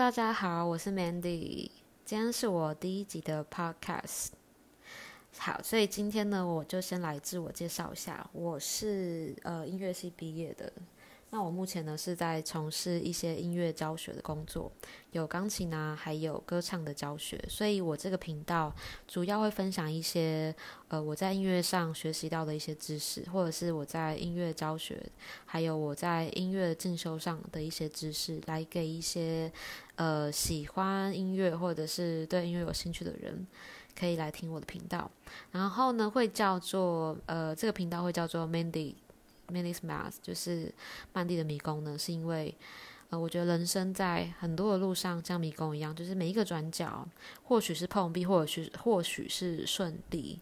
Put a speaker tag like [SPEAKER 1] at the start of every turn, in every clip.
[SPEAKER 1] 大家好，我是 Mandy，今天是我第一集的 Podcast。好，所以今天呢，我就先来自我介绍一下，我是呃音乐系毕业的。那我目前呢是在从事一些音乐教学的工作，有钢琴啊，还有歌唱的教学。所以我这个频道主要会分享一些呃我在音乐上学习到的一些知识，或者是我在音乐教学，还有我在音乐进修上的一些知识，来给一些呃喜欢音乐或者是对音乐有兴趣的人，可以来听我的频道。然后呢，会叫做呃这个频道会叫做 Mandy。Mandy's Math 就是曼蒂的迷宫呢，是因为呃，我觉得人生在很多的路上像迷宫一样，就是每一个转角，或许是碰壁，或者是或许是顺利，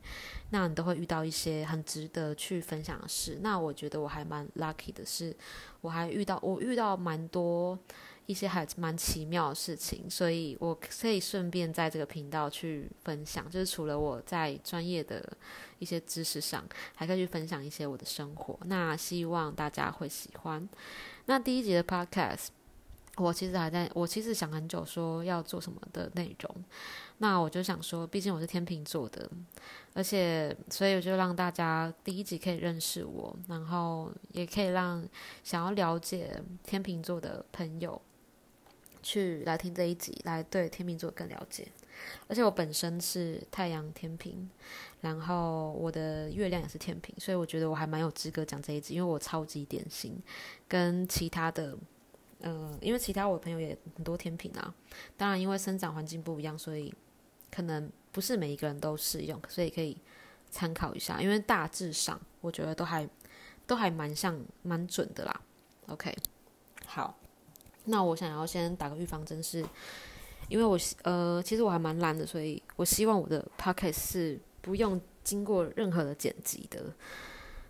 [SPEAKER 1] 那你都会遇到一些很值得去分享的事。那我觉得我还蛮 lucky 的是，我还遇到我遇到蛮多。一些还蛮奇妙的事情，所以我可以顺便在这个频道去分享，就是除了我在专业的一些知识上，还可以去分享一些我的生活。那希望大家会喜欢。那第一集的 podcast，我其实还在我其实想很久说要做什么的内容。那我就想说，毕竟我是天秤座的，而且所以我就让大家第一集可以认识我，然后也可以让想要了解天秤座的朋友。去来听这一集，来对天秤座更了解。而且我本身是太阳天平，然后我的月亮也是天平，所以我觉得我还蛮有资格讲这一集，因为我超级典型，跟其他的，呃，因为其他我的朋友也很多天平啊。当然，因为生长环境不一样，所以可能不是每一个人都适用，所以可以参考一下。因为大致上，我觉得都还都还蛮像蛮准的啦。OK，好。那我想要先打个预防针，是因为我呃，其实我还蛮懒的，所以我希望我的 p o c k e t 是不用经过任何的剪辑的，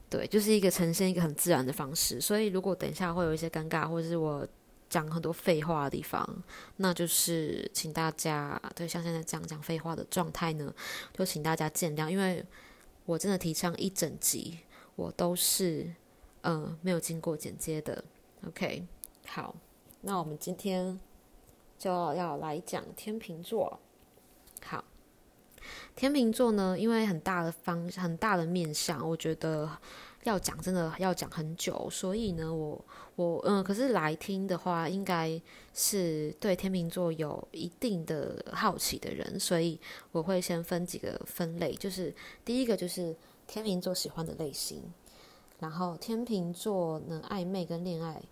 [SPEAKER 1] 对，就是一个呈现一个很自然的方式。所以如果等一下会有一些尴尬，或者是我讲很多废话的地方，那就是请大家对像现在这样讲废话的状态呢，就请大家见谅，因为我真的提倡一整集我都是嗯没有经过剪接的。OK，好。那我们今天就要来讲天秤座。好，天秤座呢，因为很大的方很大的面相，我觉得要讲真的要讲很久，所以呢，我我嗯，可是来听的话，应该是对天秤座有一定的好奇的人，所以我会先分几个分类，就是第一个就是天秤座喜欢的类型，然后天秤座呢暧昧跟恋爱。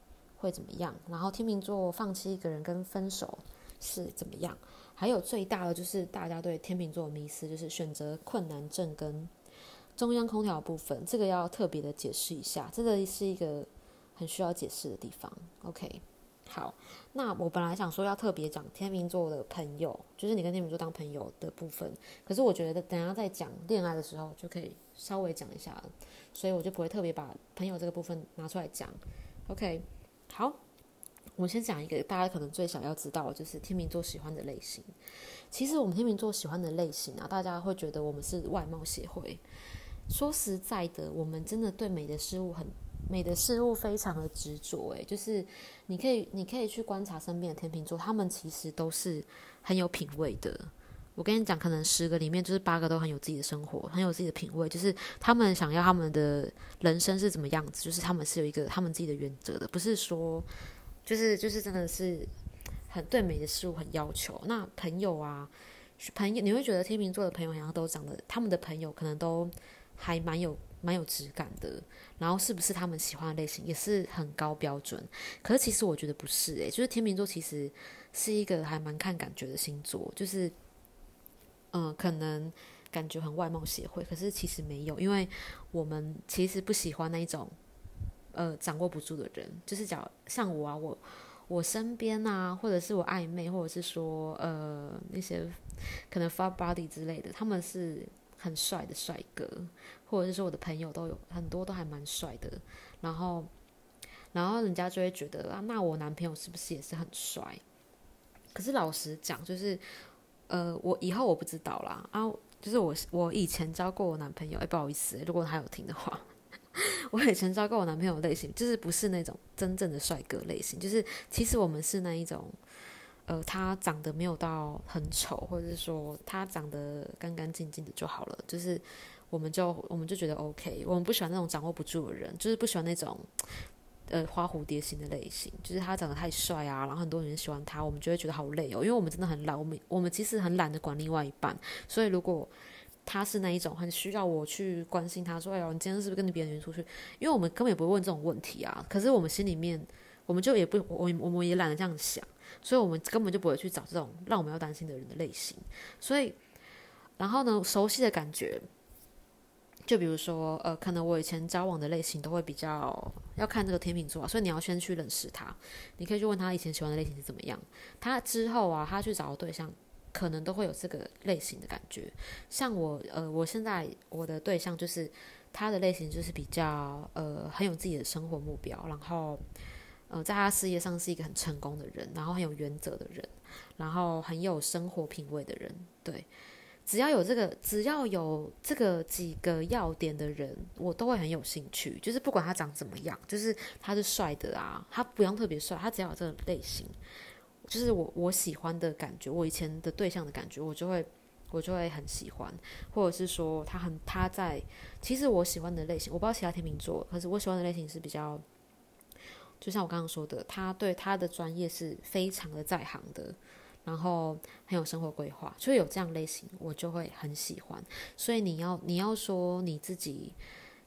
[SPEAKER 1] 会怎么样？然后天秤座放弃一个人跟分手是怎么样？还有最大的就是大家对天秤座的迷思，就是选择困难症跟中央空调部分，这个要特别的解释一下，这个是一个很需要解释的地方。OK，好，那我本来想说要特别讲天秤座的朋友，就是你跟天秤座当朋友的部分，可是我觉得等下在讲恋爱的时候就可以稍微讲一下了，所以我就不会特别把朋友这个部分拿出来讲。OK。好，我先讲一个大家可能最想要知道，就是天秤座喜欢的类型。其实我们天秤座喜欢的类型啊，大家会觉得我们是外貌协会。说实在的，我们真的对美的事物很美的事物非常的执着。诶，就是你可以你可以去观察身边的天秤座，他们其实都是很有品味的。我跟你讲，可能十个里面就是八个都很有自己的生活，很有自己的品味。就是他们想要他们的人生是怎么样子，就是他们是有一个他们自己的原则的，不是说就是就是真的是很对美的事物很要求。那朋友啊，朋友你会觉得天秤座的朋友好像都长得，他们的朋友可能都还蛮有蛮有质感的，然后是不是他们喜欢的类型也是很高标准？可是其实我觉得不是诶，就是天秤座其实是一个还蛮看感觉的星座，就是。嗯，可能感觉很外貌协会，可是其实没有，因为我们其实不喜欢那一种呃掌握不住的人，就是讲像我啊，我我身边啊，或者是我暧昧，或者是说呃那些可能 far body 之类的，他们是很帅的帅哥，或者是说我的朋友都有很多都还蛮帅的，然后然后人家就会觉得啊，那我男朋友是不是也是很帅？可是老实讲，就是。呃，我以后我不知道啦啊，就是我我以前交过我男朋友，哎，不好意思，如果他有听的话，我以前交过我男朋友类型，就是不是那种真正的帅哥类型，就是其实我们是那一种，呃，他长得没有到很丑，或者是说他长得干干净净的就好了，就是我们就我们就觉得 OK。我们不喜欢那种掌握不住的人，就是不喜欢那种呃花蝴蝶型的类型，就是他长得太帅啊，然后很多人喜欢他，我们就会觉得好累哦，因为我们真的很懒，我们我们其实很懒得管另外一半，所以如果他是那一种很需要我去关心他，说哎呦，你今天是不是跟你别人出去？因为我们根本也不会问这种问题啊，可是我们心里面我们就也不我我们也懒得这样想。所以，我们根本就不会去找这种让我们要担心的人的类型。所以，然后呢，熟悉的感觉，就比如说，呃，可能我以前交往的类型都会比较要看这个天秤座，所以你要先去认识他。你可以去问他以前喜欢的类型是怎么样。他之后啊，他去找的对象可能都会有这个类型的感觉。像我，呃，我现在我的对象就是他的类型就是比较呃很有自己的生活目标，然后。呃，在他事业上是一个很成功的人，然后很有原则的人，然后很有生活品味的人。对，只要有这个，只要有这个几个要点的人，我都会很有兴趣。就是不管他长怎么样，就是他是帅的啊，他不用特别帅，他只要有这个类型，就是我我喜欢的感觉，我以前的对象的感觉，我就会我就会很喜欢，或者是说他很他在，其实我喜欢的类型，我不知道其他天秤座，可是我喜欢的类型是比较。就像我刚刚说的，他对他的专业是非常的在行的，然后很有生活规划，所以有这样类型，我就会很喜欢。所以你要你要说你自己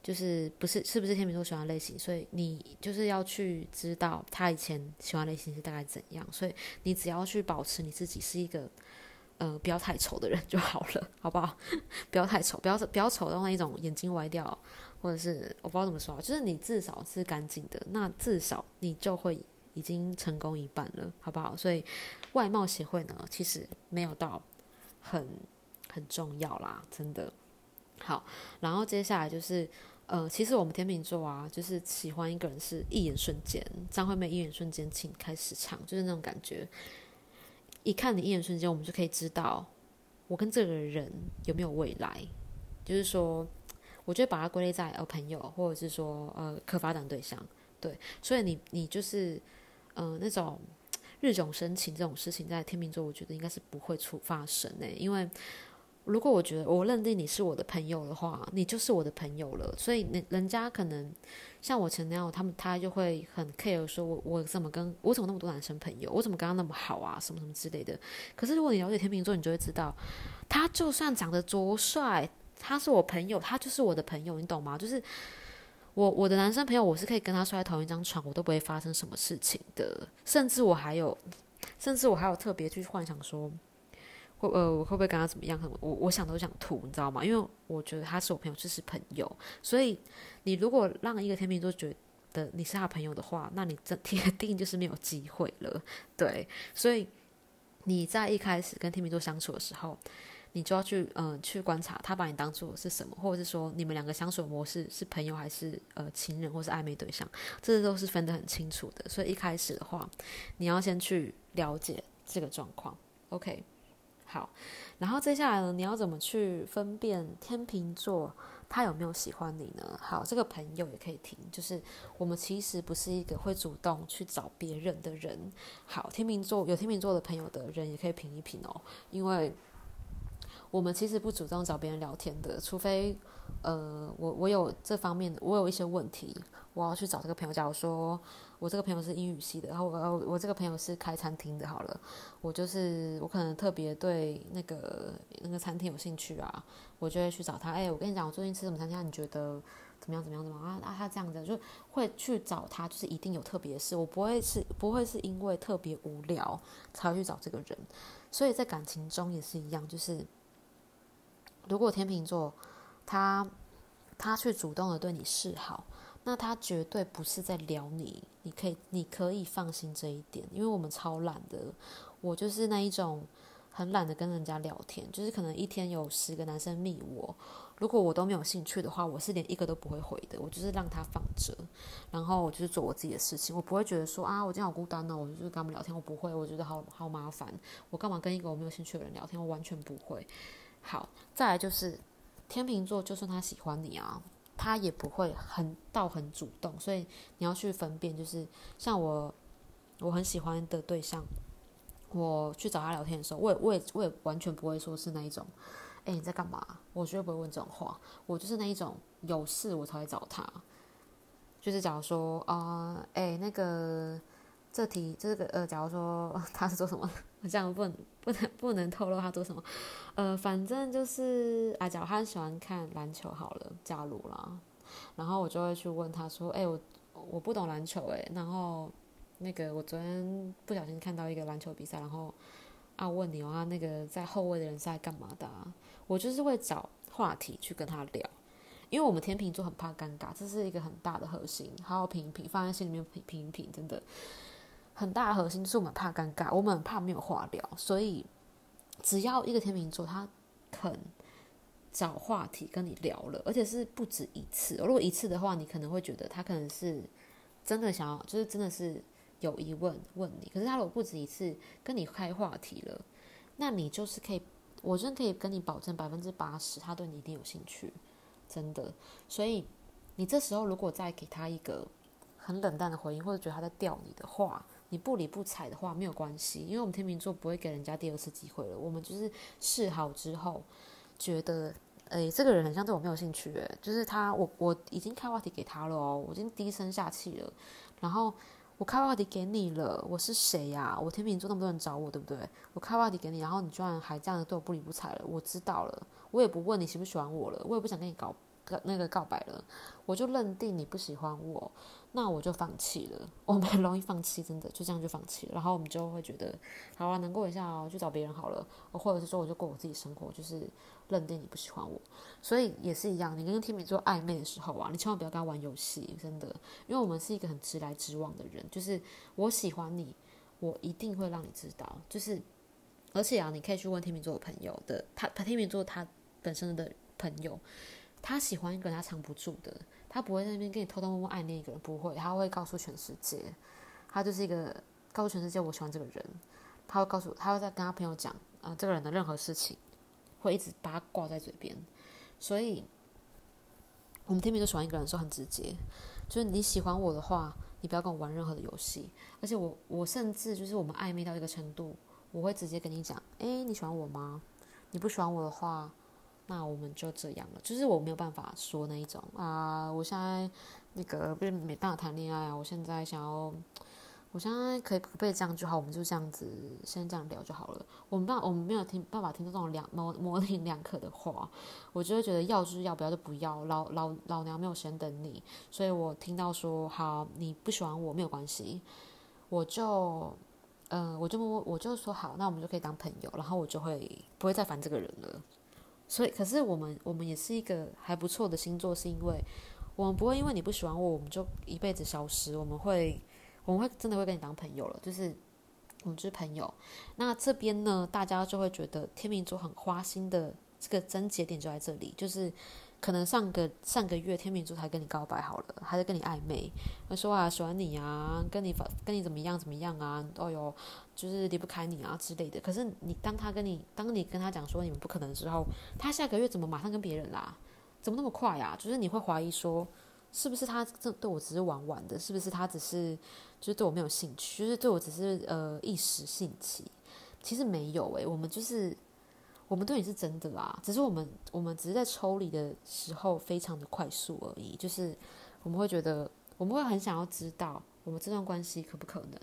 [SPEAKER 1] 就是不是是不是天秤座喜欢类型，所以你就是要去知道他以前喜欢类型是大概怎样。所以你只要去保持你自己是一个呃不要太丑的人就好了，好不好？不要太丑，不要不要丑到那一种眼睛歪掉。或者是我不知道怎么说，就是你至少是干净的，那至少你就会已经成功一半了，好不好？所以外貌协会呢，其实没有到很很重要啦，真的。好，然后接下来就是，呃，其实我们天秤座啊，就是喜欢一个人是一眼瞬间，张惠妹一眼瞬间，请开始唱，就是那种感觉。一看你一眼瞬间，我们就可以知道我跟这个人有没有未来，就是说。我觉得把它归类在呃朋友，或者是说呃可发展对象，对，所以你你就是呃那种日久生情这种事情，在天秤座我觉得应该是不会出发生的，因为如果我觉得我认定你是我的朋友的话，你就是我的朋友了，所以人人家可能像我前男友他们，他就会很 care 说我我怎么跟我怎么那么多男生朋友，我怎么跟他那么好啊，什么什么之类的。可是如果你了解天秤座，你就会知道，他就算长得多帅。他是我朋友，他就是我的朋友，你懂吗？就是我我的男生朋友，我是可以跟他睡在同一张床，我都不会发生什么事情的。甚至我还有，甚至我还有特别去幻想说，会呃我会不会跟他怎么样？我我想都想吐，你知道吗？因为我觉得他是我朋友，就是朋友。所以你如果让一个天秤座觉得你是他朋友的话，那你这铁 定就是没有机会了。对，所以你在一开始跟天秤座相处的时候。你就要去嗯去观察他把你当做是什么，或者是说你们两个相处模式是朋友还是呃情人或是暧昧对象，这都是分得很清楚的。所以一开始的话，你要先去了解这个状况。OK，好，然后接下来呢，你要怎么去分辨天秤座他有没有喜欢你呢？好，这个朋友也可以听，就是我们其实不是一个会主动去找别人的人。好，天秤座有天秤座的朋友的人也可以评一评哦，因为。我们其实不主动找别人聊天的，除非，呃，我我有这方面的，我有一些问题，我要去找这个朋友。假如说我这个朋友是英语系的，然后我我这个朋友是开餐厅的，好了，我就是我可能特别对那个那个餐厅有兴趣啊，我就会去找他。哎，我跟你讲，我最近吃什么餐厅，你觉得怎么样？怎么样？怎么啊啊？他这样子就会去找他，就是一定有特别的事，我不会是不会是因为特别无聊才会去找这个人。所以在感情中也是一样，就是。如果天秤座，他他去主动的对你示好，那他绝对不是在撩你，你可以你可以放心这一点，因为我们超懒的，我就是那一种很懒得跟人家聊天，就是可能一天有十个男生密我，如果我都没有兴趣的话，我是连一个都不会回的，我就是让他放着，然后我就是做我自己的事情，我不会觉得说啊，我今天好孤单呢，我就是跟他们聊天，我不会，我觉得好好麻烦，我干嘛跟一个我没有兴趣的人聊天，我完全不会。好，再来就是天秤座，就算他喜欢你啊，他也不会很到很主动，所以你要去分辨，就是像我，我很喜欢的对象，我去找他聊天的时候，我也我也我也完全不会说是那一种，哎你在干嘛？我绝对不会问这种话。我就是那一种有事我才会找他。就是假如说啊，哎那个这题这个呃，假如说 他是做什么，我这样不能不能不能透露他做什么。呃，反正就是啊，假如他喜欢看篮球好了，假如啦，然后我就会去问他说，哎我我不懂篮球哎，然后。那个，我昨天不小心看到一个篮球比赛，然后啊问你哦，那个在后卫的人是在干嘛的？我就是会找话题去跟他聊，因为我们天秤座很怕尴尬，这是一个很大的核心，好好品一品，放在心里面品品一品，真的很大的核心是我们怕尴尬，我们很怕没有话聊，所以只要一个天秤座他肯找话题跟你聊了，而且是不止一次，如果一次的话，你可能会觉得他可能是真的想要，就是真的是。有疑问问你，可是他如果不止一次跟你开话题了，那你就是可以，我真的可以跟你保证百分之八十，他对你一定有兴趣，真的。所以你这时候如果再给他一个很冷淡的回应，或者觉得他在吊你的话，你不理不睬的话没有关系，因为我们天秤座不会给人家第二次机会了。我们就是试好之后，觉得诶这个人很像对我没有兴趣，诶，就是他我我已经开话题给他了哦，我已经低声下气了，然后。我开话题给你了，我是谁呀？我天秤座那么多人找我，对不对？我开话题给你，然后你居然还这样对我不理不睬了。我知道了，我也不问你喜不喜欢我了，我也不想跟你搞那个告白了，我就认定你不喜欢我。那我就放弃了，我们很容易放弃，真的就这样就放弃了。然后我们就会觉得，好啊，难过一下哦，去找别人好了，或者是说我就过我自己生活，就是认定你不喜欢我。所以也是一样，你跟天秤座暧昧的时候啊，你千万不要跟他玩游戏，真的，因为我们是一个很直来直往的人，就是我喜欢你，我一定会让你知道，就是而且啊，你可以去问天秤座的朋友的，他天秤座他本身的朋友，他喜欢一个人他藏不住的。他不会在那边跟你偷偷摸摸暗恋一个人，不会，他会告诉全世界，他就是一个告诉全世界我喜欢这个人，他会告诉，他会在跟他朋友讲啊这个人的任何事情，会一直把他挂在嘴边，所以我们天秤座喜欢一个人的时候很直接，就是你喜欢我的话，你不要跟我玩任何的游戏，而且我我甚至就是我们暧昧到一个程度，我会直接跟你讲，哎你喜欢我吗？你不喜欢我的话。那我们就这样了，就是我没有办法说那一种啊，我现在那个不是没办法谈恋爱啊，我现在想要，我现在可以不被这样就好，我们就这样子先这样聊就好了。我们办我们没有听办法听到这种两模模棱两可的话，我就会觉得要就是要，不要就不要。老老老娘没有时间等你，所以我听到说好你不喜欢我没有关系，我就嗯我就我就说好，那我们就可以当朋友，然后我就会不会再烦这个人了。所以，可是我们我们也是一个还不错的星座，是因为我们不会因为你不喜欢我，我们就一辈子消失。我们会，我们会真的会跟你当朋友了，就是我们就是朋友。那这边呢，大家就会觉得天秤座很花心的这个真节点就在这里，就是。可能上个上个月天秤座才跟你告白好了，还在跟你暧昧，他说啊喜欢你啊，跟你跟你怎么样怎么样啊，哦哟就是离不开你啊之类的。可是你当他跟你当你跟他讲说你们不可能之后，他下个月怎么马上跟别人啦？怎么那么快呀？就是你会怀疑说，是不是他这对我只是玩玩的？是不是他只是就是对我没有兴趣？就是对我只是呃一时兴起？其实没有诶，我们就是。我们对你是真的啦，只是我们我们只是在抽离的时候非常的快速而已。就是我们会觉得，我们会很想要知道我们这段关系可不可能。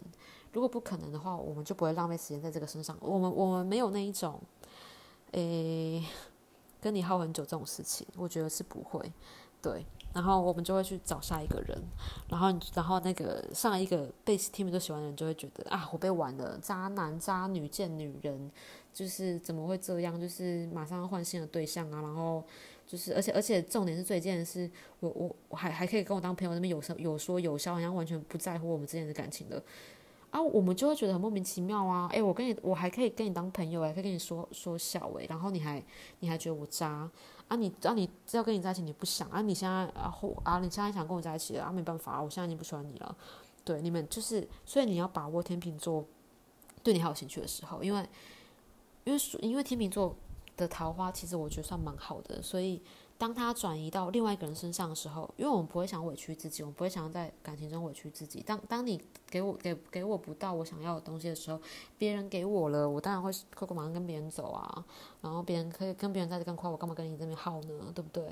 [SPEAKER 1] 如果不可能的话，我们就不会浪费时间在这个身上。我们我们没有那一种，诶，跟你耗很久这种事情，我觉得是不会。对，然后我们就会去找下一个人，然后然后那个上一个被 team 都喜欢的人就会觉得啊，我被玩了，渣男渣女贱女人。就是怎么会这样？就是马上要换新的对象啊，然后就是，而且而且重点是最贱的是，我我我还还可以跟我当朋友那边有说有说有笑，好像完全不在乎我们之间的感情的啊，我们就会觉得很莫名其妙啊！诶，我跟你我还可以跟你当朋友，还可以跟你说说笑诶，然后你还你还觉得我渣啊？你啊你要跟你在一起你不想啊？你现在啊后啊你现在想跟我在一起了啊？没办法啊，我现在已经不喜欢你了。对，你们就是，所以你要把握天秤座对你还有兴趣的时候，因为。因为因为天秤座的桃花其实我觉得算蛮好的，所以当他转移到另外一个人身上的时候，因为我们不会想委屈自己，我们不会想要在感情中委屈自己。当当你给我给给我不到我想要的东西的时候，别人给我了，我当然会快快马上跟别人走啊。然后别人可以跟别人在这更快，我干嘛跟你这边耗呢？对不对？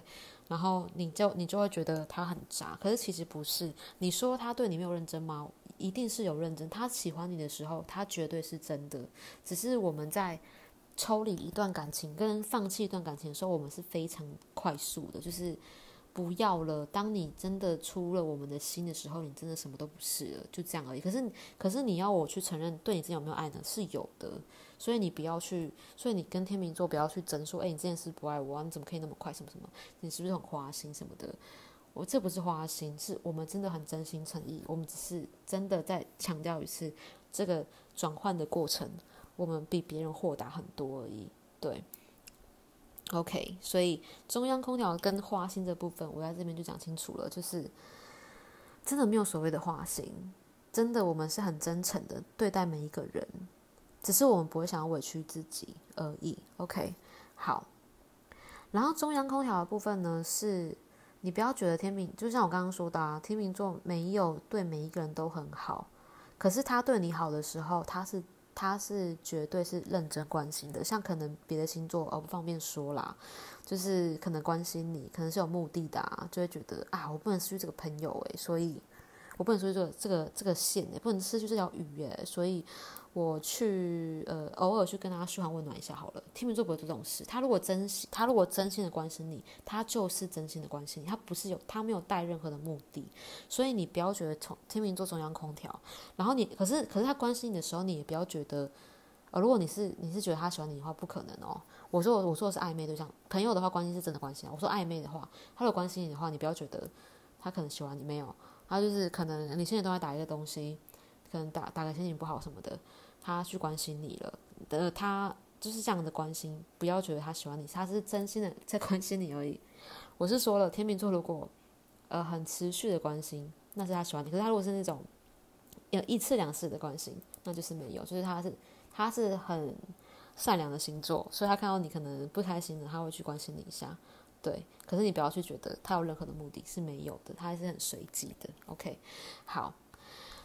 [SPEAKER 1] 然后你就你就会觉得他很渣，可是其实不是。你说他对你没有认真吗？一定是有认真。他喜欢你的时候，他绝对是真的。只是我们在。抽离一段感情跟放弃一段感情的时候，我们是非常快速的，就是不要了。当你真的出了我们的心的时候，你真的什么都不是了，就这样而已。可是，可是你要我去承认对你之前有没有爱呢？是有的。所以你不要去，所以你跟天秤座不要去争说，哎，你这件事不爱我，你怎么可以那么快？什么什么？你是不是很花心什么的？我这不是花心，是我们真的很真心诚意。我们只是真的在强调一次这个转换的过程。我们比别人豁达很多而已，对。OK，所以中央空调跟花心这部分，我在这边就讲清楚了，就是真的没有所谓的花心，真的我们是很真诚的对待每一个人，只是我们不会想要委屈自己而已。OK，好。然后中央空调的部分呢，是你不要觉得天秤，就像我刚刚说的，啊，天秤座没有对每一个人都很好，可是他对你好的时候，他是。他是绝对是认真关心的，像可能别的星座哦不方便说啦，就是可能关心你，可能是有目的的，啊，就会觉得啊我不能失去这个朋友诶，所以我不能失去这个这个这个线诶，不能失去这条鱼诶，所以。我去呃，偶尔去跟他嘘寒问暖一下好了。天秤座不会做这种事。他如果真心，他如果真心的关心你，他就是真心的关心你。他不是有，他没有带任何的目的。所以你不要觉得从天秤座中央空调。然后你，可是可是他关心你的时候，你也不要觉得，呃，如果你是你是觉得他喜欢你的话，不可能哦。我说我说的是暧昧对象，朋友的话关心是真的关心。我说暧昧的话，他如果关心你的话，你不要觉得他可能喜欢你，没有，他就是可能你现在都在打一个东西，可能打打个心情不好什么的。他去关心你了，呃，他就是这样的关心，不要觉得他喜欢你，他是真心的在关心你而已。我是说了，天秤座如果呃很持续的关心，那是他喜欢你；可是他如果是那种有一次两次的关心，那就是没有，就是他是他是很善良的星座，所以他看到你可能不开心了，他会去关心你一下。对，可是你不要去觉得他有任何的目的是没有的，他还是很随机的。OK，好，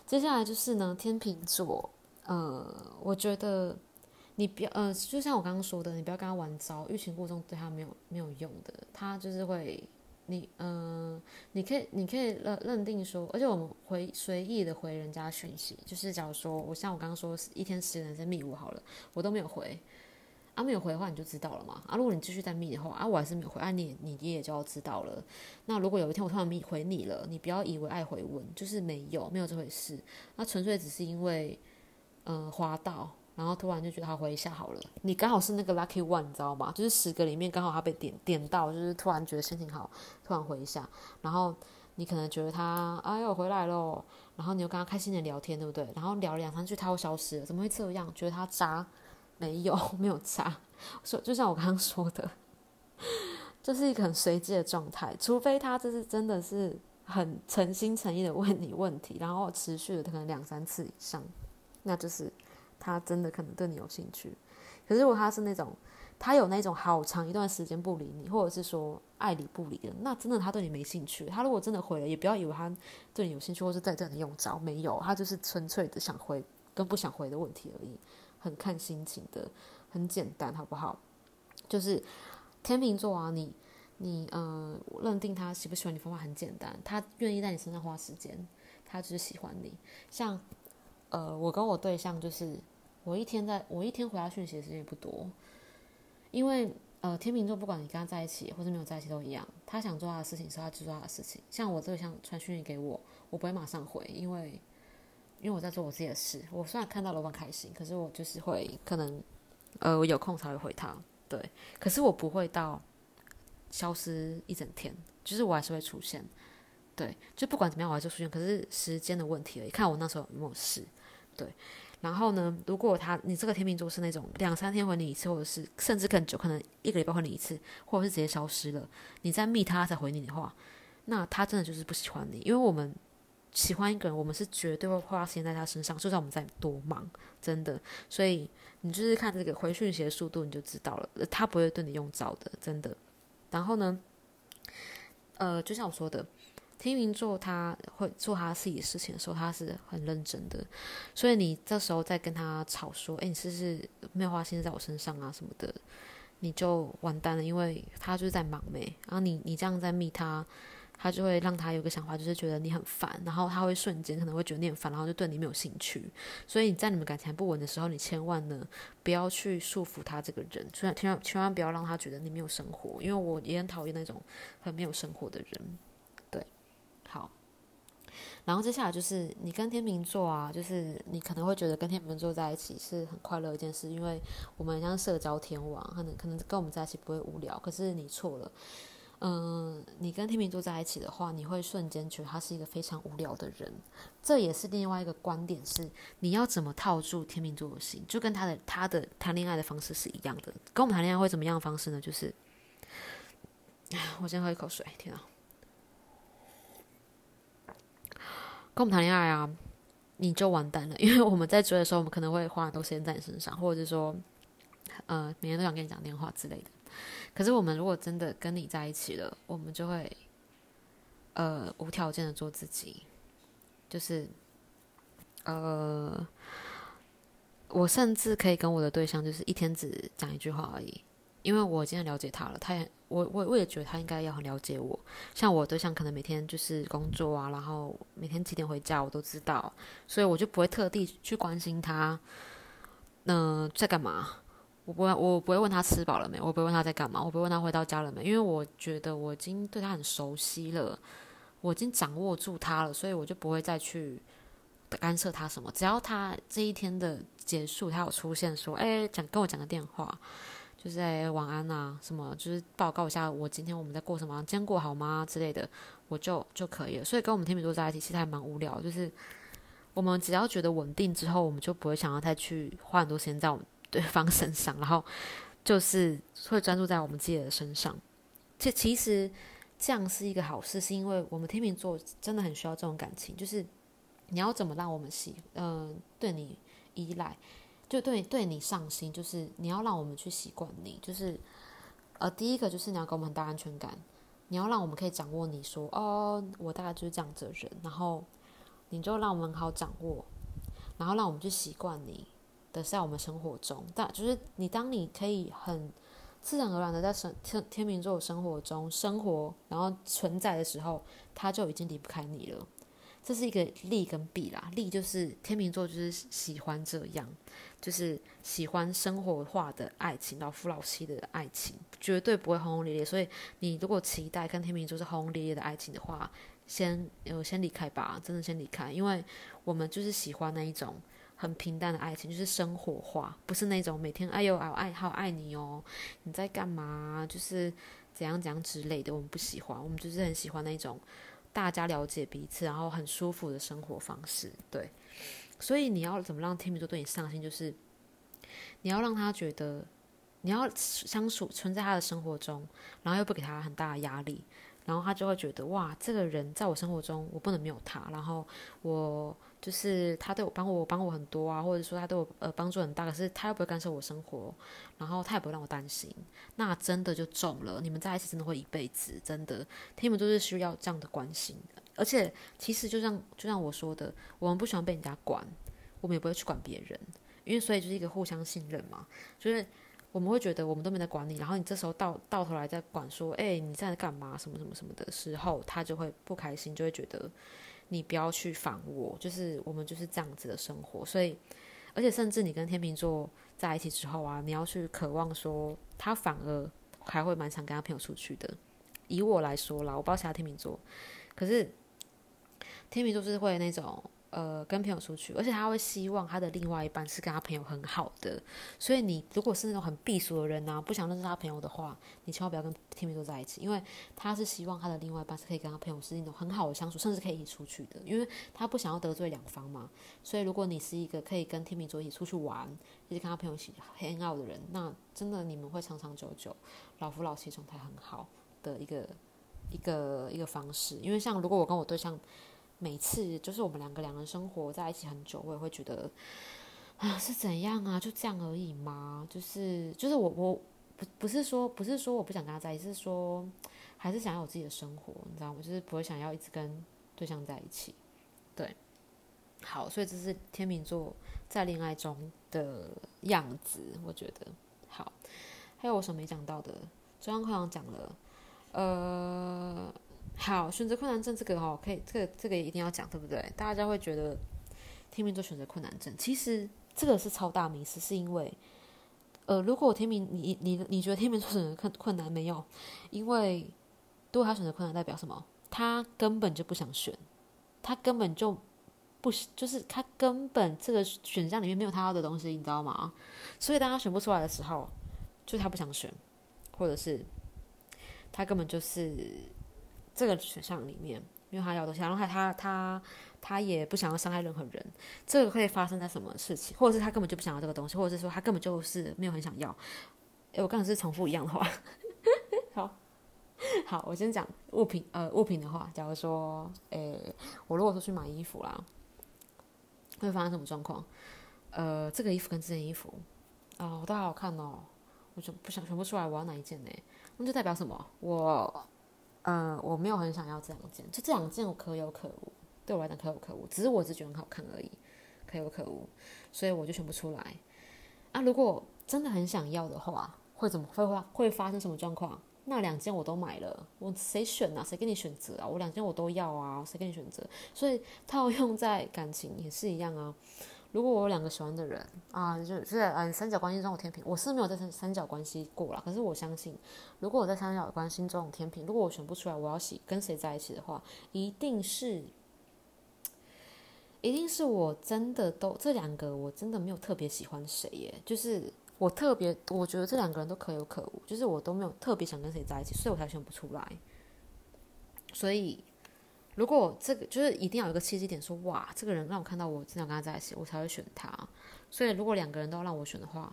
[SPEAKER 1] 接下来就是呢，天秤座。呃，我觉得你不要呃，就像我刚刚说的，你不要跟他玩招，欲擒故纵对他没有没有用的。他就是会，你嗯，你可以你可以认认定说，而且我们回随意的回人家讯息，就是假如说我像我刚刚说一天十人在密我好了，我都没有回，啊没有回的话你就知道了嘛。啊如果你继续在密的话，啊我还是没有回，啊你你你也就要知道了。那如果有一天我突然密回你了，你不要以为爱回文就是没有没有这回事，那纯粹只是因为。嗯，滑到，然后突然就觉得他回一下好了。你刚好是那个 lucky one，你知道吗？就是十个里面刚好他被点点到，就是突然觉得心情好，突然回一下。然后你可能觉得他哎呦回来喽，然后你又跟他开心的聊天，对不对？然后聊两三句，他又消失了，怎么会这样？觉得他渣？没有，没有渣。说就像我刚刚说的，就是一个很随机的状态。除非他这是真的是很诚心诚意的问你问题，然后持续的可能两三次以上。那就是他真的可能对你有兴趣，可是如果他是那种他有那种好长一段时间不理你，或者是说爱理不理的，那真的他对你没兴趣。他如果真的回了，也不要以为他对你有兴趣，或是在这里用招，没有，他就是纯粹的想回跟不想回的问题而已，很看心情的，很简单，好不好？就是天秤座啊，你你呃认定他喜不喜欢你方法很简单，他愿意在你身上花时间，他只是喜欢你，像。呃，我跟我对象就是，我一天在我一天回他讯息的时间也不多，因为呃，天秤座不管你跟他在一起或者没有在一起都一样，他想做他的事情是他去做他的事情。像我对象传讯息给我，我不会马上回，因为因为我在做我自己的事。我虽然看到了我很开心，可是我就是会可能呃，我有空才会回他。对，可是我不会到消失一整天，就是我还是会出现。对，就不管怎么样，我还是出现，可是时间的问题而已。看我那时候有没有事。对，然后呢？如果他你这个天秤座是那种两三天回你一次，或者是甚至更久，可能一个礼拜回你一次，或者是直接消失了，你再密他才回你的话，那他真的就是不喜欢你。因为我们喜欢一个人，我们是绝对会花时间在他身上，就算我们在多忙，真的。所以你就是看这个回讯息的速度，你就知道了，他不会对你用招的，真的。然后呢，呃，就像我说的，天秤座他会做他自己的事情的时候，他是很认真的，所以你这时候再跟他吵说，哎，你是不是没有花心思在我身上啊什么的，你就完蛋了，因为他就是在忙没，然后你你这样在密他。他就会让他有个想法，就是觉得你很烦，然后他会瞬间可能会觉得你很烦，然后就对你没有兴趣。所以你在你们感情不稳的时候，你千万呢不要去束缚他这个人，千万千万千万不要让他觉得你没有生活，因为我也很讨厌那种很没有生活的人。对，好。然后接下来就是你跟天秤座啊，就是你可能会觉得跟天秤座在一起是很快乐一件事，因为我们像社交天王，可能可能跟我们在一起不会无聊。可是你错了。嗯，你跟天秤座在一起的话，你会瞬间觉得他是一个非常无聊的人。这也是另外一个观点，是你要怎么套住天秤座的心，就跟他的他的谈恋爱的方式是一样的。跟我们谈恋爱会怎么样的方式呢？就是，我先喝一口水，天啊！跟我们谈恋爱啊，你就完蛋了，因为我们在追的时候，我们可能会花很多时间在你身上，或者是说，呃，每天都想跟你讲电话之类的。可是我们如果真的跟你在一起了，我们就会，呃，无条件的做自己，就是，呃，我甚至可以跟我的对象就是一天只讲一句话而已，因为我今天了解他了，他也我我我也觉得他应该要很了解我。像我对象可能每天就是工作啊，然后每天几点回家我都知道，所以我就不会特地去关心他，嗯，在干嘛。我不，我不会问他吃饱了没，我不会问他在干嘛，我不会问他回到家了没，因为我觉得我已经对他很熟悉了，我已经掌握住他了，所以我就不会再去干涉他什么。只要他这一天的结束，他有出现说，哎，讲跟我讲个电话，就是哎晚安啊，什么就是报告一下我今天我们在过什么，今天过好吗之类的，我就就可以了。所以跟我们天秤座在一起其实还蛮无聊，就是我们只要觉得稳定之后，我们就不会想要再去花很多时间在我们。对 方身上，然后就是会专注在我们自己的身上。这其实这样是一个好事，是因为我们天秤座真的很需要这种感情。就是你要怎么让我们喜，嗯，对你依赖，就对对你上心，就是你要让我们去习惯你。就是呃，第一个就是你要给我们很大安全感，你要让我们可以掌握你说哦，我大概就是这样子的人，然后你就让我们好掌握，然后让我们去习惯你。的在我们生活中，但就是你，当你可以很自然而然的在生天天秤座生活中生活，然后存在的时候，他就已经离不开你了。这是一个利跟弊啦。利就是天秤座就是喜欢这样，就是喜欢生活化的爱情，老夫老妻的爱情，绝对不会轰轰烈烈。所以你如果期待跟天秤座是轰轰烈烈的爱情的话，先呃先离开吧，真的先离开，因为我们就是喜欢那一种。很平淡的爱情，就是生活化，不是那种每天哎呦好爱好爱你哦，你在干嘛？就是怎样怎样之类的，我们不喜欢，我们就是很喜欢那种大家了解彼此，然后很舒服的生活方式。对，所以你要怎么让天秤座对你上心？就是你要让他觉得你要相处存在他的生活中，然后又不给他很大的压力，然后他就会觉得哇，这个人在我生活中，我不能没有他，然后我。就是他对我帮我帮我很多啊，或者说他对我呃帮助很大，可是他又不会干涉我生活，然后他也不会让我担心，那真的就中了。你们在一起真的会一辈子，真的，他们都是需要这样的关心。而且其实就像就像我说的，我们不喜欢被人家管，我们也不会去管别人，因为所以就是一个互相信任嘛。就是我们会觉得我们都没在管你，然后你这时候到到头来在管说，哎，你在干嘛什么什么什么的时候，他就会不开心，就会觉得。你不要去烦我，就是我们就是这样子的生活，所以，而且甚至你跟天秤座在一起之后啊，你要去渴望说，他反而还会蛮想跟他朋友出去的。以我来说啦，我不知道其他天秤座，可是天秤座是会那种。呃，跟朋友出去，而且他会希望他的另外一半是跟他朋友很好的。所以你如果是那种很避俗的人呢，不想认识他朋友的话，你千万不要跟天秤座在一起，因为他是希望他的另外一半是可以跟他朋友是那种很好的相处，甚至可以一起出去的，因为他不想要得罪两方嘛。所以如果你是一个可以跟天秤座一起出去玩，一起跟他朋友一起 hang out 的人，那真的你们会长长久久，老夫老妻状态很好的一个一个一个方式。因为像如果我跟我对象。每次就是我们两个两个人生活在一起很久，我也会觉得啊是怎样啊，就这样而已吗？就是就是我我不不是说不是说我不想跟他在一起，是说还是想要有自己的生活，你知道吗？就是不会想要一直跟对象在一起。对，好，所以这是天秤座在恋爱中的样子，我觉得好。还有我什么没讲到的？中央课堂讲了，呃，好，选择困难症这个哈，可以，这个这个一定要讲，对不对？大家会觉得天秤座选择困难症，其实这个是超大迷思，是因为，呃，如果我天秤，你你你觉得天秤座选择困困难没有？因为如果他选择困难，代表什么？他根本就不想选，他根本就不，就是他根本这个选项里面没有他要的东西，你知道吗？所以当他选不出来的时候。就他不想选，或者是他根本就是这个选项里面，因为他要东西，然后他他他他也不想要伤害任何人。这个会发生在什么事情？或者是他根本就不想要这个东西，或者是说他根本就是没有很想要。哎，我刚才是重复一样的话。好，好，我先讲物品，呃，物品的话，假如说，诶，我如果说去买衣服啦，会发生什么状况？呃，这个衣服跟这件衣服，啊哦，都好好看哦。我就不想选不出来，我要哪一件呢？那就代表什么？我，呃，我没有很想要这两件，就这两件我可有可无，对我来讲可有可无，只是我只觉得很好看而已，可有可无，所以我就选不出来。啊，如果真的很想要的话，会怎么会会会发生什么状况？那两件我都买了，我谁选啊？谁给你选择啊？我两件我都要啊，谁给你选择？所以套用在感情也是一样啊。如果我有两个喜欢的人啊，就是嗯三角关系中有天平，我是没有在三三角关系过了。可是我相信，如果我在三角关系中有天平，如果我选不出来我要喜跟谁在一起的话，一定是，一定是我真的都这两个我真的没有特别喜欢谁耶，就是我特别我觉得这两个人都可有可无，就是我都没有特别想跟谁在一起，所以我才选不出来，所以。如果这个就是一定要有一个契机点，说哇，这个人让我看到我真的跟他在一起，我才会选他。所以如果两个人都让我选的话，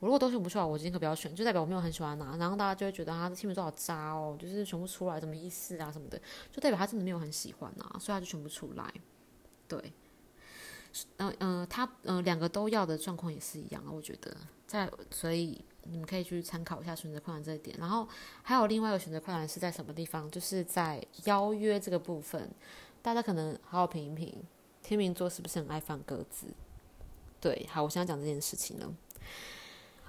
[SPEAKER 1] 我如果都选不出来，我今天可不要选，就代表我没有很喜欢他。然后大家就会觉得他的天秤座好渣哦，就是选不出来，什么意思啊什么的，就代表他真的没有很喜欢啊，所以他就选不出来。对，嗯 嗯，他嗯两个都要的状况也是一样啊，我觉得在所以。你们可以去参考一下选择困难这一点，然后还有另外一个选择困难是在什么地方？就是在邀约这个部分，大家可能好好评一评，天秤座是不是很爱放鸽子？对，好，我现在讲这件事情了。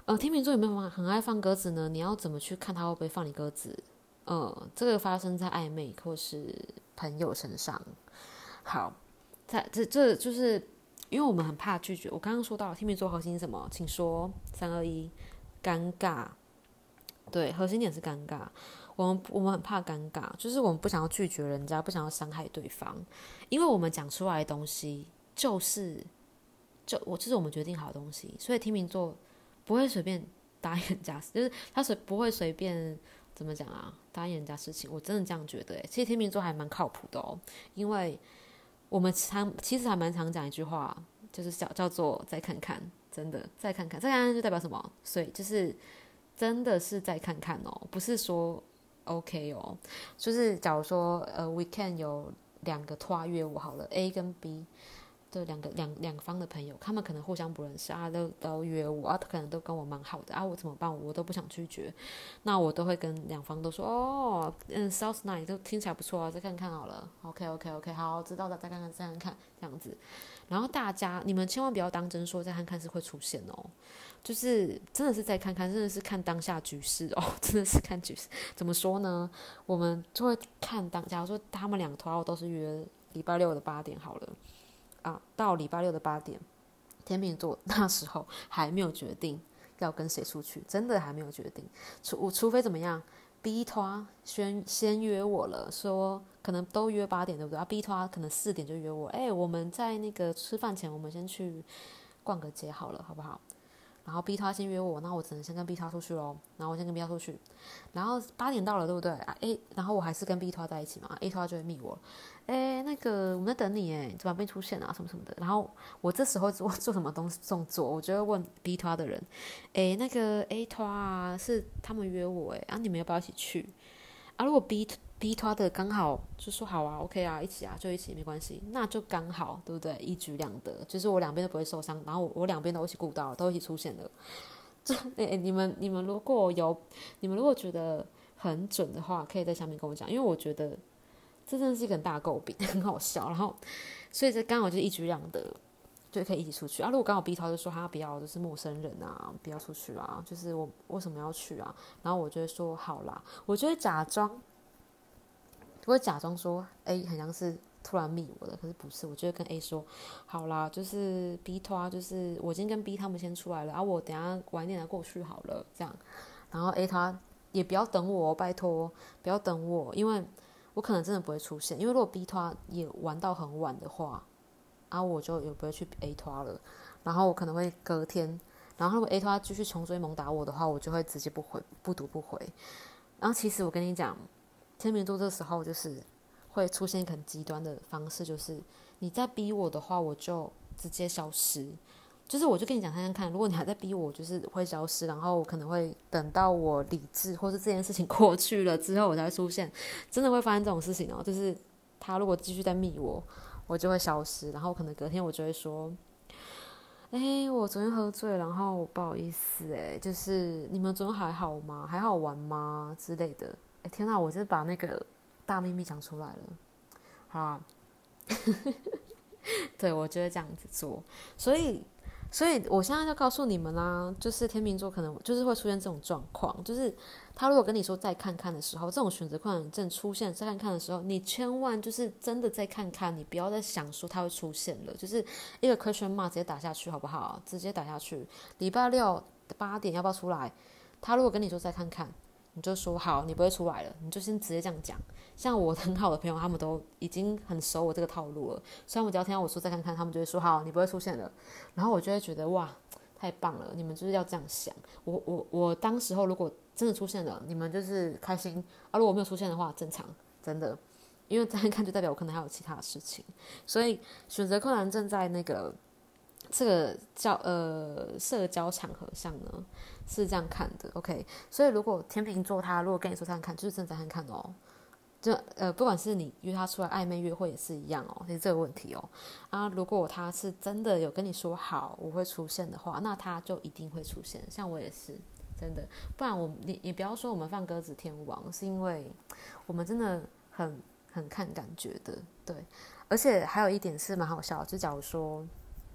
[SPEAKER 1] 呃，天秤座有没有很爱放鸽子呢？你要怎么去看他会不会放你鸽子？呃，这个发生在暧昧或是朋友身上。好，在这这就是因为我们很怕拒绝。我刚刚说到天秤座核心是什么？请说，三二一。尴尬，对，核心点是尴尬。我们我们很怕尴尬，就是我们不想要拒绝人家，不想要伤害对方，因为我们讲出来的东西就是就我就是我们决定好的东西，所以天秤座不会随便答应人家，就是他随不会随便怎么讲啊，答应人家事情。我真的这样觉得，诶，其实天秤座还蛮靠谱的哦，因为我们常其实还蛮常讲一句话，就是叫叫做再看看。真的再看看，再看看就代表什么？所以就是真的是再看看哦，不是说 OK 哦，就是假如说呃，we can 有两个跨越我好了，A 跟 B。这两个两两方的朋友，他们可能互相不认识啊，都都约我啊，可能都跟我蛮好的啊，我怎么办？我都不想拒绝，那我都会跟两方都说哦，嗯，South Night 都听起来不错啊，再看看好了，OK OK OK，好，知道了，再看看再看看这样子，然后大家你们千万不要当真说再看看是会出现哦，就是真的是再看看，真的是看当下局势哦，真的是看局势，怎么说呢？我们就会看当，假如说他们两团都是约礼拜六的八点好了。啊，到礼拜六的八点，天秤座那时候还没有决定要跟谁出去，真的还没有决定。除除非怎么样，B 团先先约我了，说可能都约八点，对不对？啊，B 团可能四点就约我，哎，我们在那个吃饭前，我们先去逛个街好了，好不好？然后 B 超先约我，那我只能先跟 B 超出去喽。然后我先跟 B 超出去，然后八点到了，对不对啊？A，然后我还是跟 B 超在一起嘛？A 超就会密我，哎，那个我们在等你，哎，怎么没出现啊？什么什么的。然后我这时候做 做什么东西动作，我就会问 B 超的人，哎，那个 A 超啊，是他们约我，哎，啊，你们要不要一起去？啊，如果 B B 他的刚好就说好啊，OK 啊，一起啊，就一起没关系，那就刚好，对不对？一举两得，就是我两边都不会受伤，然后我我两边都一起顾到，都一起出现了。这诶，你们你们如果有，你们如果觉得很准的话，可以在下面跟我讲，因为我觉得这真的是一个很大诟病，很好笑。然后，所以这刚好就一举两得，就可以一起出去啊。如果刚好 B 涛就说他不要，就是陌生人啊，不要出去啊，就是我为什么要去啊？然后我就会说好啦，我就会假装，我会假装说，哎，很像是。突然密我的，可是不是，我就会跟 A 说，好啦，就是 B 拖，就是我今天跟 B 他们先出来了，啊，我等下晚一点再过去好了，这样，然后 A 他也不要等我，拜托，不要等我，因为我可能真的不会出现，因为如果 B 拖也玩到很晚的话，啊，我就也不会去 A 拖了，然后我可能会隔天，然后如果 A 拖继续穷追猛打我的话，我就会直接不回，不读不回，然后其实我跟你讲，天秤座这时候就是。会出现一个很极端的方式，就是你再逼我的话，我就直接消失。就是我就跟你讲看看看，如果你还在逼我，就是会消失，然后我可能会等到我理智或是这件事情 过去了之后，我才会出现。真的会发生这种事情哦，就是他如果继续在密我，我就会消失，然后可能隔天我就会说：“哎，我昨天喝醉，然后不好意思，哎，就是你们昨天还好吗？还好玩吗？之类的。”哎，天哪，我就把那个。大秘密讲出来了，好，对我就会这样子做，所以，所以我现在就告诉你们啦，就是天秤座可能就是会出现这种状况，就是他如果跟你说再看看的时候，这种选择困难症出现再看看的时候，你千万就是真的再看看，你不要再想说他会出现了，就是一个 question mark 直接打下去好不好？直接打下去，礼拜六八点要不要出来？他如果跟你说再看看。你就说好，你不会出来了，你就先直接这样讲。像我很好的朋友，他们都已经很熟我这个套路了，所以他们只要听到我说再看看，他们就会说好，你不会出现了。然后我就会觉得哇，太棒了，你们就是要这样想。我我我当时候如果真的出现了，你们就是开心；而如果没有出现的话，正常，真的，因为再看就代表我可能还有其他的事情。所以选择困难症在那个这个交呃社交场合上呢。是这样看的，OK。所以如果天秤座他如果跟你说这样看，就是正在看看哦。就呃，不管是你约他出来暧昧约会也是一样哦，是这个问题哦。啊，如果他是真的有跟你说好我会出现的话，那他就一定会出现。像我也是真的，不然我你你不要说我们放鸽子天王，是因为我们真的很很看感觉的，对。而且还有一点是蛮好笑，就假如说，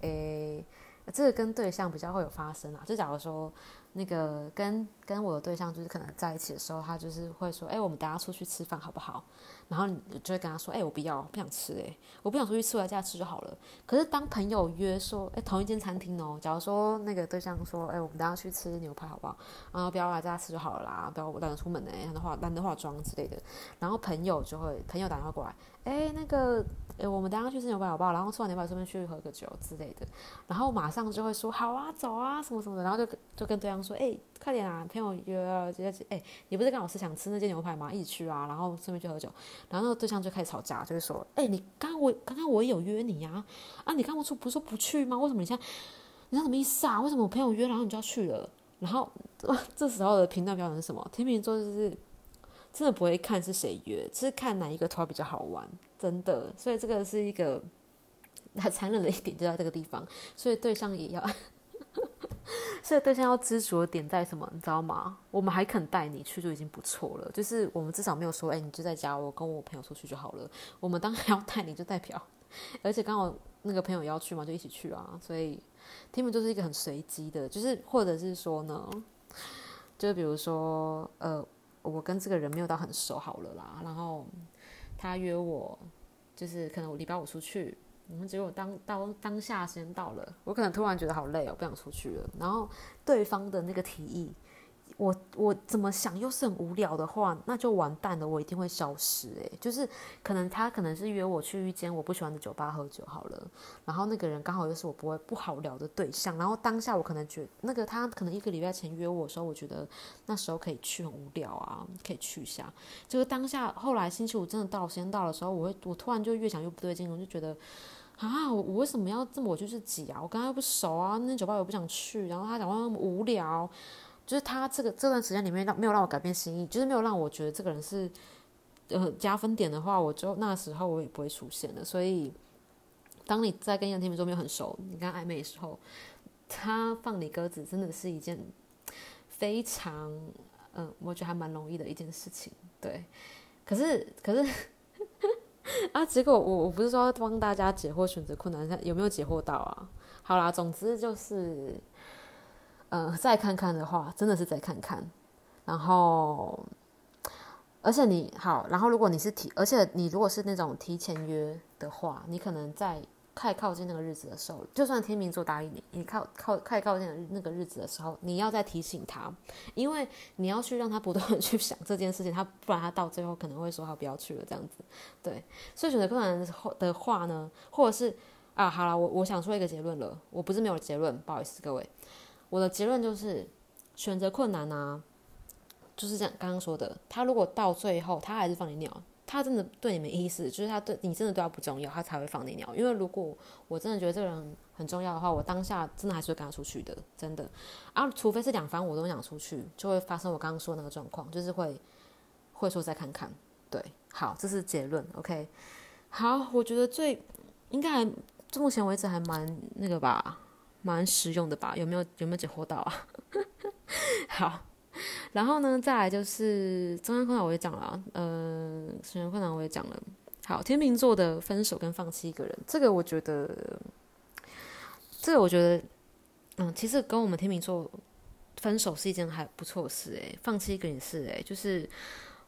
[SPEAKER 1] 诶，这个跟对象比较会有发生啊，就假如说。那个跟跟我的对象就是可能在一起的时候，他就是会说，哎，我们等下出去吃饭好不好？然后你就会跟他说，哎，我不要，不想吃，哎，我不想出去吃，我在家吃就好了。可是当朋友约说，哎，同一间餐厅哦，假如说那个对象说，哎，我们等下去吃牛排好不好？然后不要来家吃就好了啦，不要懒得出门呢，懒得化懒得化妆之类的。然后朋友就会朋友打电话过来，哎，那个。诶，我们等下去吃牛排好不好？然后吃完牛排顺便去喝个酒之类的，然后马上就会说好啊，走啊，什么什么的，然后就就跟对方说，哎，快点啊，朋友约了，直接哎，你不是刚好是想吃那间牛排吗？一起去啊，然后顺便去喝酒，然后那个对象就开始吵架，就会说，哎，你刚刚我刚刚我有约你呀，啊，你刚刚出不是说不去吗？为什么你现在，你什么意思啊？为什么我朋友约，然后你就要去了？然后这时候的评断标准是什么？天秤座就是。真的不会看是谁约，是看哪一个团比较好玩，真的。所以这个是一个很残忍的一点，就在这个地方。所以对象也要，所以对象要知足的点在什么，你知道吗？我们还肯带你去就已经不错了，就是我们至少没有说，哎，你就在家，我跟我朋友出去就好了。我们当然要带你，就代表，而且刚好那个朋友要去嘛，就一起去啊。所以他们就是一个很随机的，就是或者是说呢，就比如说，呃。我跟这个人没有到很熟好了啦，然后他约我，就是可能我礼拜五出去，我们只有当当当下时间到了，我可能突然觉得好累哦，不想出去了，然后对方的那个提议。我我怎么想又是很无聊的话，那就完蛋了，我一定会消失诶，就是可能他可能是约我去一间我不喜欢的酒吧喝酒好了，然后那个人刚好又是我不会不好聊的对象，然后当下我可能觉那个他可能一个礼拜前约我的时候，我觉得那时候可以去很无聊啊，可以去一下。就是当下后来星期五真的到时间到的时候，我会我突然就越想越不对劲，我就觉得啊，我为什么要这么我就是挤啊？我跟他又不熟啊，那酒吧我又不想去，然后他讲话那么无聊。就是他这个这段时间里面让没有让我改变心意，就是没有让我觉得这个人是呃加分点的话，我就那时候我也不会出现的。所以，当你在跟杨天明说没有很熟，你跟暧昧的时候，他放你鸽子真的是一件非常嗯，我觉得还蛮容易的一件事情。对，可是可是 啊，结果我我不是说帮大家解惑选择困难，有没有解惑到啊？好啦，总之就是，呃，再看看的话，真的是再看看。然后，而且你好，然后如果你是提，而且你如果是那种提前约的话，你可能在快靠近那个日子的时候，就算天秤座答应你，你靠靠快靠近那个日子的时候，你要再提醒他，因为你要去让他不断 去想这件事情，他不然他到最后可能会说他不要去了这样子。对，所以选择困难的话呢，或者是。啊，好了，我我想说一个结论了。我不是没有结论，不好意思各位。我的结论就是选择困难啊，就是这样。刚刚说的，他如果到最后他还是放你鸟，他真的对你没意思，就是他对你真的对他不重要，他才会放你鸟。因为如果我真的觉得这个人很重要的话，我当下真的还是会跟他出去的，真的。啊，除非是两方我都想出去，就会发生我刚刚说那个状况，就是会会说再看看。对，好，这是结论。OK，好，我觉得最应该还。目前为止还蛮那个吧，蛮实用的吧？有没有有没有解惑到啊？好，然后呢，再来就是中央困难我也讲了，呃，中央困难我也讲了。好，天秤座的分手跟放弃一个人，这个我觉得，这个我觉得，嗯，其实跟我们天秤座分手是一件还不错的事诶，放弃一个人是诶，就是。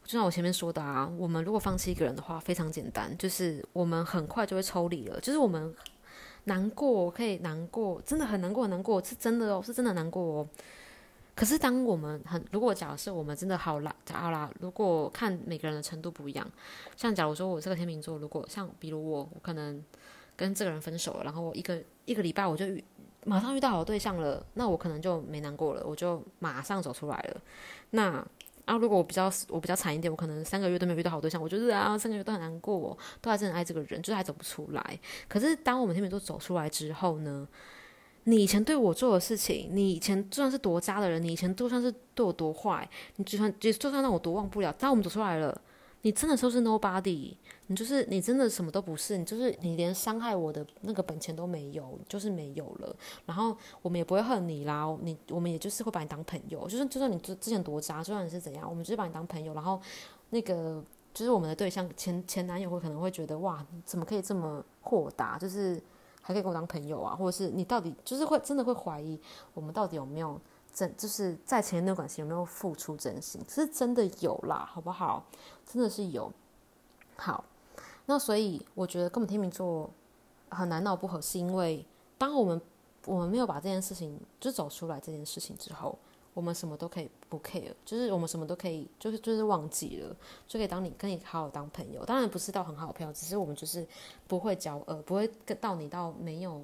[SPEAKER 1] 就像我前面说的啊，我们如果放弃一个人的话，非常简单，就是我们很快就会抽离了。就是我们难过，可以难过，真的很难过，很难过，是真的哦，是真的难过哦。可是当我们很，如果假设我们真的好啦，好啦，如果看每个人的程度不一样，像假如说我这个天秤座，如果像比如我，我可能跟这个人分手了，然后一个一个礼拜我就遇马上遇到好对象了，那我可能就没难过了，我就马上走出来了。那啊，如果我比较我比较惨一点，我可能三个月都没有遇到好对象，我就是啊，三个月都很难过，都还是很爱这个人，就是还走不出来。可是当我们天秤座走出来之后呢，你以前对我做的事情，你以前就算是多渣的人，你以前就算是对我多坏，你就算就算让我多忘不了，当我们走出来了。你真的说是 nobody，你就是你真的什么都不是，你就是你连伤害我的那个本钱都没有，就是没有了。然后我们也不会恨你啦，你我们也就是会把你当朋友，就是就算你之之前多渣，就算你是怎样，我们就是把你当朋友。然后那个就是我们的对象前前男友会可能会觉得哇，怎么可以这么豁达，就是还可以跟我当朋友啊，或者是你到底就是会真的会怀疑我们到底有没有。真就是在前一段关系有没有付出真心？是真的有啦，好不好？真的是有。好，那所以我觉得跟我们天秤座很难闹不和，是因为当我们我们没有把这件事情就走出来这件事情之后，我们什么都可以不 care，就是我们什么都可以，就是就是忘记了，就可以当你跟你好好当朋友。当然不是到很好的朋友，只是我们就是不会交恶，不会跟到你到没有。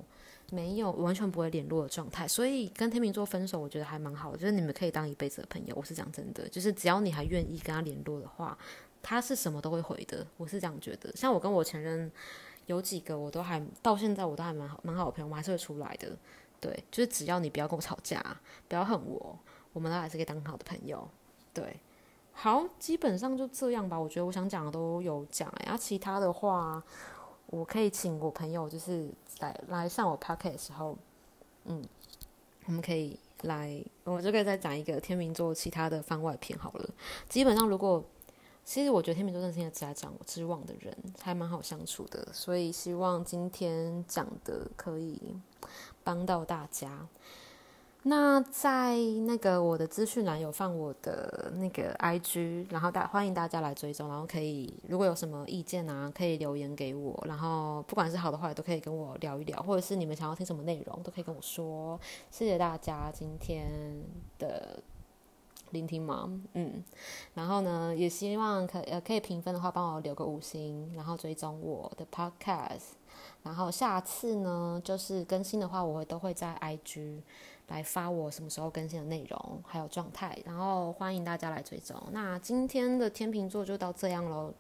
[SPEAKER 1] 没有完全不会联络的状态，所以跟天秤座分手，我觉得还蛮好的，就是你们可以当一辈子的朋友。我是讲真的，就是只要你还愿意跟他联络的话，他是什么都会回的。我是这样觉得。像我跟我前任有几个，我都还到现在我都还蛮好蛮好的朋友，我们还是会出来的。对，就是只要你不要跟我吵架，不要恨我，我们都还是可以当好的朋友。对，好，基本上就这样吧。我觉得我想讲的都有讲，然后其他的话。我可以请我朋友，就是来来上我 p o c k e t 的时候，嗯，我们可以来，我就可以再讲一个天秤座其他的番外篇好了。基本上，如果其实我觉得天秤座真的是一个长之望的人，还蛮好相处的，所以希望今天讲的可以帮到大家。那在那个我的资讯栏有放我的那个 IG，然后大欢迎大家来追踪，然后可以如果有什么意见啊，可以留言给我，然后不管是好的坏都可以跟我聊一聊，或者是你们想要听什么内容都可以跟我说。谢谢大家今天的聆听嘛，嗯，然后呢也希望可呃可以评分的话帮我留个五星，然后追踪我的 Podcast，然后下次呢就是更新的话我会都会在 IG。来发我什么时候更新的内容，还有状态，然后欢迎大家来追踪。那今天的天秤座就到这样喽，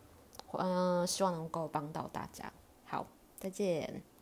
[SPEAKER 1] 嗯，希望能够帮到大家。好，再见。